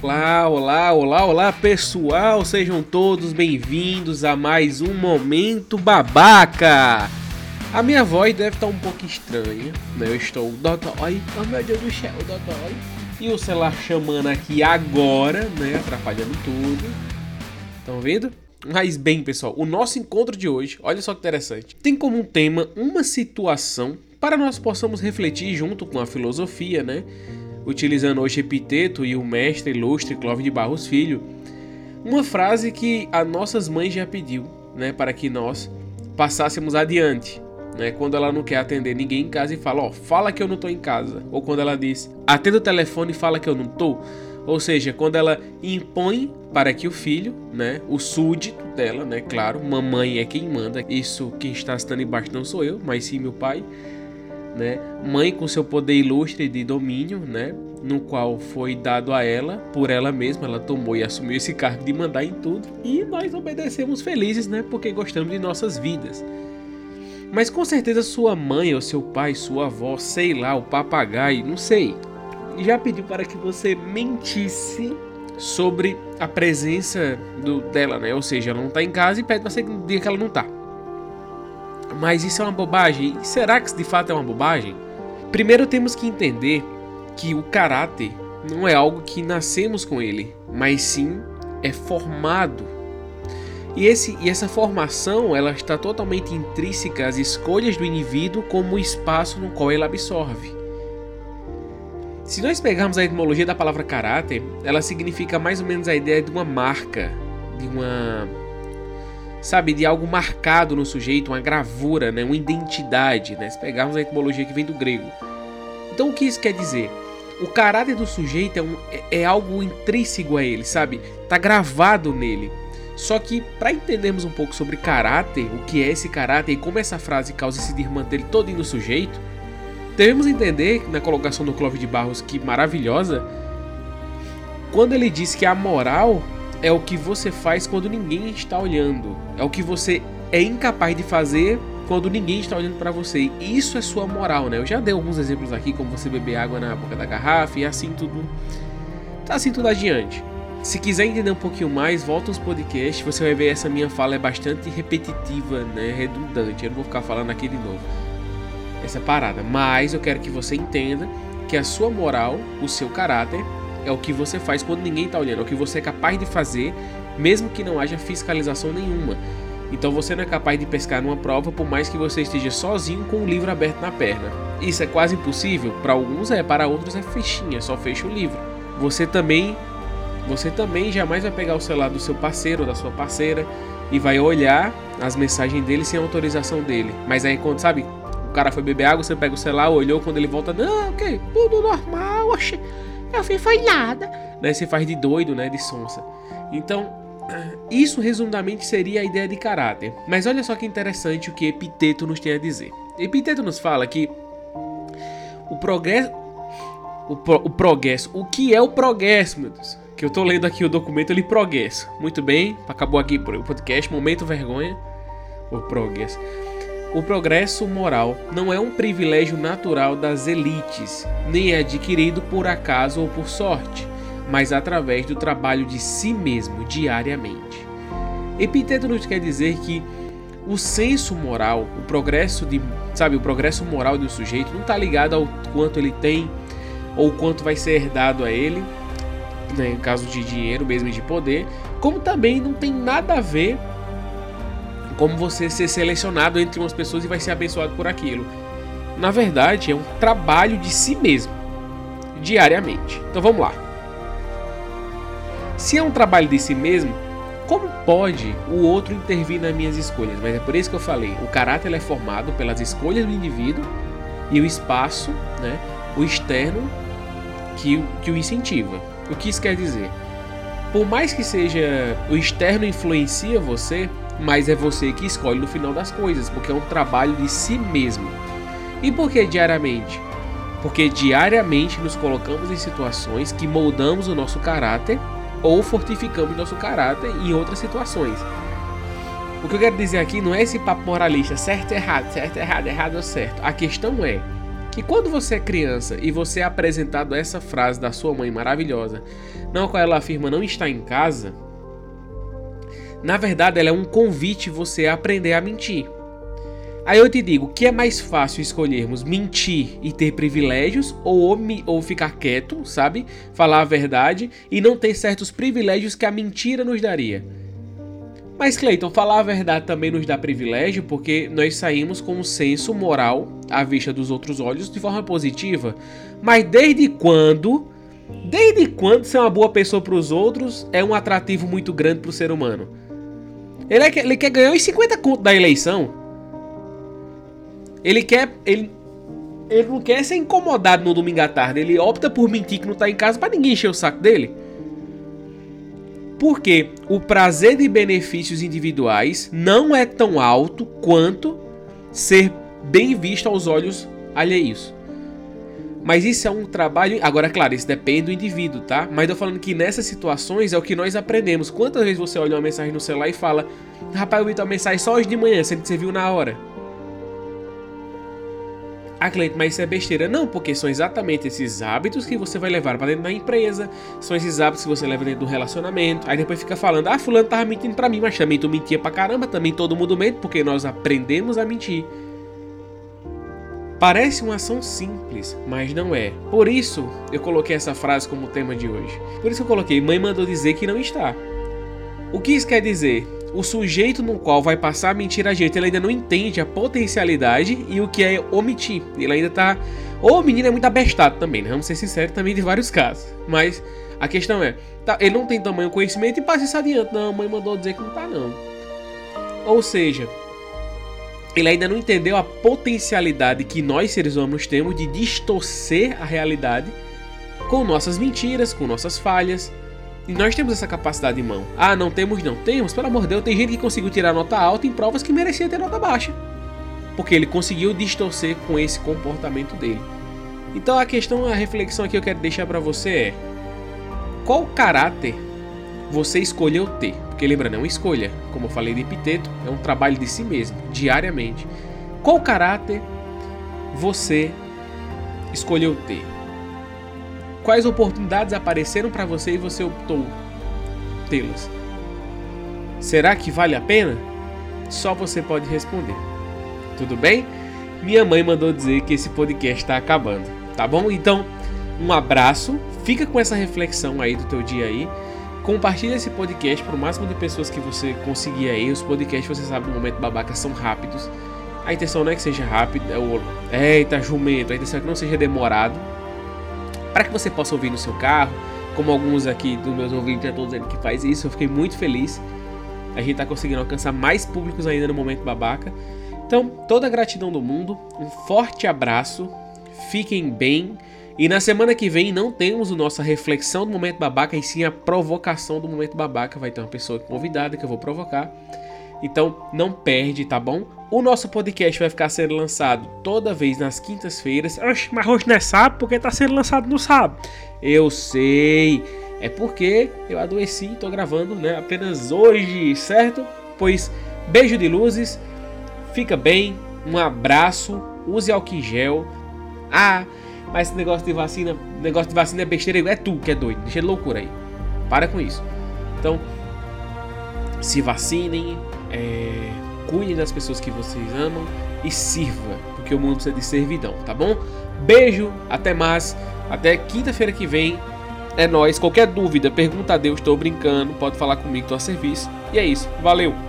Olá, olá, olá, olá pessoal, sejam todos bem-vindos a mais um Momento Babaca. A minha voz deve estar um pouco estranha, né? Eu estou dodói, oh meu Deus do céu, dodói. E o celular chamando aqui agora, né? Atrapalhando tudo. Estão vendo? Mas bem, pessoal, o nosso encontro de hoje, olha só que interessante, tem como tema uma situação para nós possamos refletir junto com a filosofia, né? Utilizando hoje Epiteto e o mestre ilustre Clóvis de Barros Filho, uma frase que as nossas mães já pediu, né, para que nós passássemos adiante, né, quando ela não quer atender ninguém em casa e fala, ó, oh, fala que eu não tô em casa, ou quando ela diz, atenda o telefone e fala que eu não tô, ou seja, quando ela impõe para que o filho, né, o súdito dela, né, claro, mamãe é quem manda, isso quem está estando embaixo não sou eu, mas sim meu pai, né? Mãe com seu poder ilustre de domínio, né? No qual foi dado a ela por ela mesma, ela tomou e assumiu esse cargo de mandar em tudo e nós obedecemos felizes, né? Porque gostamos de nossas vidas. Mas com certeza sua mãe ou seu pai, sua avó, sei lá, o papagaio, não sei, já pediu para que você mentisse sobre a presença do, dela, né? Ou seja, ela não está em casa e pede para você diga que ela não está. Mas isso é uma bobagem? será que de fato é uma bobagem? Primeiro temos que entender que o caráter não é algo que nascemos com ele, mas sim é formado. E, esse, e essa formação ela está totalmente intrínseca às escolhas do indivíduo como o espaço no qual ele absorve. Se nós pegarmos a etimologia da palavra caráter, ela significa mais ou menos a ideia de uma marca, de uma sabe, de algo marcado no sujeito, uma gravura, né, uma identidade, né? Se pegarmos a etimologia que vem do grego. Então o que isso quer dizer? O caráter do sujeito é, um, é, algo intrínseco a ele, sabe? Tá gravado nele. Só que para entendermos um pouco sobre caráter, o que é esse caráter e como essa frase causa esse desmantelho todo no sujeito, devemos entender na colocação do Clóvis de Barros que maravilhosa, quando ele diz que a moral é o que você faz quando ninguém está olhando. É o que você é incapaz de fazer quando ninguém está olhando para você. E isso é sua moral, né? Eu já dei alguns exemplos aqui, como você beber água na boca da garrafa e assim tudo. Tá assim tudo adiante. Se quiser entender um pouquinho mais, volta aos podcasts, você vai ver essa minha fala é bastante repetitiva, né? Redundante. Eu não vou ficar falando aqui de novo. Essa parada. Mas eu quero que você entenda que a sua moral, o seu caráter, é o que você faz quando ninguém está olhando, é o que você é capaz de fazer, mesmo que não haja fiscalização nenhuma. Então você não é capaz de pescar numa prova por mais que você esteja sozinho com o livro aberto na perna. Isso é quase impossível? Para alguns é, para outros é fichinha, só fecha o livro. Você também você também jamais vai pegar o celular do seu parceiro ou da sua parceira e vai olhar as mensagens dele sem autorização dele. Mas aí quando, sabe, o cara foi beber água, você pega o celular, olhou, quando ele volta, não, ok, tudo normal, oxe. Eu fiz foi nada. Né? Você faz de doido, né? De sonsa. Então, isso resumidamente seria a ideia de caráter. Mas olha só que interessante o que Epiteto nos tem a dizer. Epiteto nos fala que o progresso. O, pro, o progresso. O que é o progresso, meu Deus? Que eu tô lendo aqui o documento, ele progresso. Muito bem, acabou aqui o podcast. Momento vergonha. O progresso. O progresso moral não é um privilégio natural das elites, nem é adquirido por acaso ou por sorte, mas através do trabalho de si mesmo diariamente. Epiteto nos quer dizer que o senso moral, o progresso de, sabe, o progresso moral do sujeito não está ligado ao quanto ele tem ou quanto vai ser herdado a ele, né, em caso de dinheiro mesmo de poder, como também não tem nada a ver como você ser selecionado entre umas pessoas e vai ser abençoado por aquilo. Na verdade, é um trabalho de si mesmo, diariamente. Então vamos lá. Se é um trabalho de si mesmo, como pode o outro intervir nas minhas escolhas? Mas é por isso que eu falei: o caráter é formado pelas escolhas do indivíduo e o espaço, né, o externo, que, que o incentiva. O que isso quer dizer? Por mais que seja o externo influencia você, mas é você que escolhe no final das coisas, porque é um trabalho de si mesmo. E por que diariamente? Porque diariamente nos colocamos em situações que moldamos o nosso caráter ou fortificamos nosso caráter em outras situações. O que eu quero dizer aqui não é esse papo moralista, certo errado, certo errado, errado ou certo. A questão é que quando você é criança e você é apresentado essa frase da sua mãe maravilhosa, na qual ela afirma não estar em casa, na verdade ela é um convite você a aprender a mentir. Aí eu te digo, que é mais fácil escolhermos mentir e ter privilégios ou, ou ficar quieto, sabe? Falar a verdade e não ter certos privilégios que a mentira nos daria. Mas Cleiton, falar a verdade também nos dá privilégio porque nós saímos com um senso moral à vista dos outros olhos de forma positiva. Mas desde quando, desde quando ser uma boa pessoa para os outros é um atrativo muito grande para o ser humano? Ele, é, ele quer ganhar os 50 contos da eleição. Ele quer. Ele, ele não quer ser incomodado no domingo à tarde. Ele opta por mentir que não está em casa para ninguém encher o saco dele. Porque o prazer de benefícios individuais não é tão alto quanto ser bem visto aos olhos alheios. Mas isso é um trabalho. Agora, claro, isso depende do indivíduo, tá? Mas eu falando que nessas situações é o que nós aprendemos. Quantas vezes você olha uma mensagem no celular e fala: Rapaz, eu vi tua mensagem só hoje de manhã, sendo que você viu na hora. Ah, Cleiton, mas isso é besteira. Não, porque são exatamente esses hábitos que você vai levar para dentro da empresa, são esses hábitos que você leva dentro do relacionamento. Aí depois fica falando, ah, fulano tava mentindo para mim, mas também tu mentia pra caramba, também todo mundo mente, porque nós aprendemos a mentir. Parece uma ação simples, mas não é. Por isso eu coloquei essa frase como tema de hoje. Por isso eu coloquei, mãe mandou dizer que não está. O que isso quer dizer? o sujeito no qual vai passar a mentira a gente, ele ainda não entende a potencialidade e o que é omitir. Ele ainda tá. Ou o menino é muito abestado também, né? Vamos ser sinceros também de vários casos. Mas a questão é, tá, ele não tem tamanho conhecimento e passa isso adiante. Não, mãe mandou dizer que não tá, não. Ou seja, ele ainda não entendeu a potencialidade que nós seres humanos temos de distorcer a realidade com nossas mentiras, com nossas falhas e nós temos essa capacidade em mão. Ah, não temos? Não temos? Pelo amor de Deus, tem gente que conseguiu tirar nota alta em provas que merecia ter nota baixa. Porque ele conseguiu distorcer com esse comportamento dele. Então a questão, a reflexão aqui que eu quero deixar para você é: qual caráter você escolheu ter? Porque lembrando, é uma escolha. Como eu falei de Epiteto, é um trabalho de si mesmo, diariamente. Qual caráter você escolheu ter? Quais oportunidades apareceram para você e você optou tê-las? Será que vale a pena? Só você pode responder. Tudo bem? Minha mãe mandou dizer que esse podcast está acabando, tá bom? Então, um abraço, fica com essa reflexão aí do teu dia aí. Compartilha esse podcast para o máximo de pessoas que você conseguir aí. Os podcasts, você sabe, no momento babaca são rápidos. A intenção não é que seja rápido, é o. Eita, jumento, a intenção é que não seja demorado para que você possa ouvir no seu carro, como alguns aqui dos meus ouvintes já estão dizendo que faz isso, eu fiquei muito feliz. A gente está conseguindo alcançar mais públicos ainda no momento babaca. Então, toda a gratidão do mundo, um forte abraço, fiquem bem. E na semana que vem não temos a nossa reflexão do momento babaca, e sim a provocação do momento babaca. Vai ter uma pessoa convidada que eu vou provocar. Então não perde, tá bom? O nosso podcast vai ficar sendo lançado toda vez nas quintas-feiras. Mas hoje não é sábado porque tá sendo lançado no sábado. Eu sei. É porque eu adoeci e tô gravando né, apenas hoje, certo? Pois beijo de luzes, fica bem, um abraço, use álcool gel. Ah, mas esse negócio de vacina, negócio de vacina é besteira, é tu que é doido, deixa de loucura aí. Para com isso. Então, se vacinem, é, cuide das pessoas que vocês amam e sirva, porque o mundo precisa de servidão, tá bom? Beijo, até mais, até quinta-feira que vem. É nós. Qualquer dúvida, pergunta a Deus, estou brincando, pode falar comigo, estou a serviço. E é isso, valeu!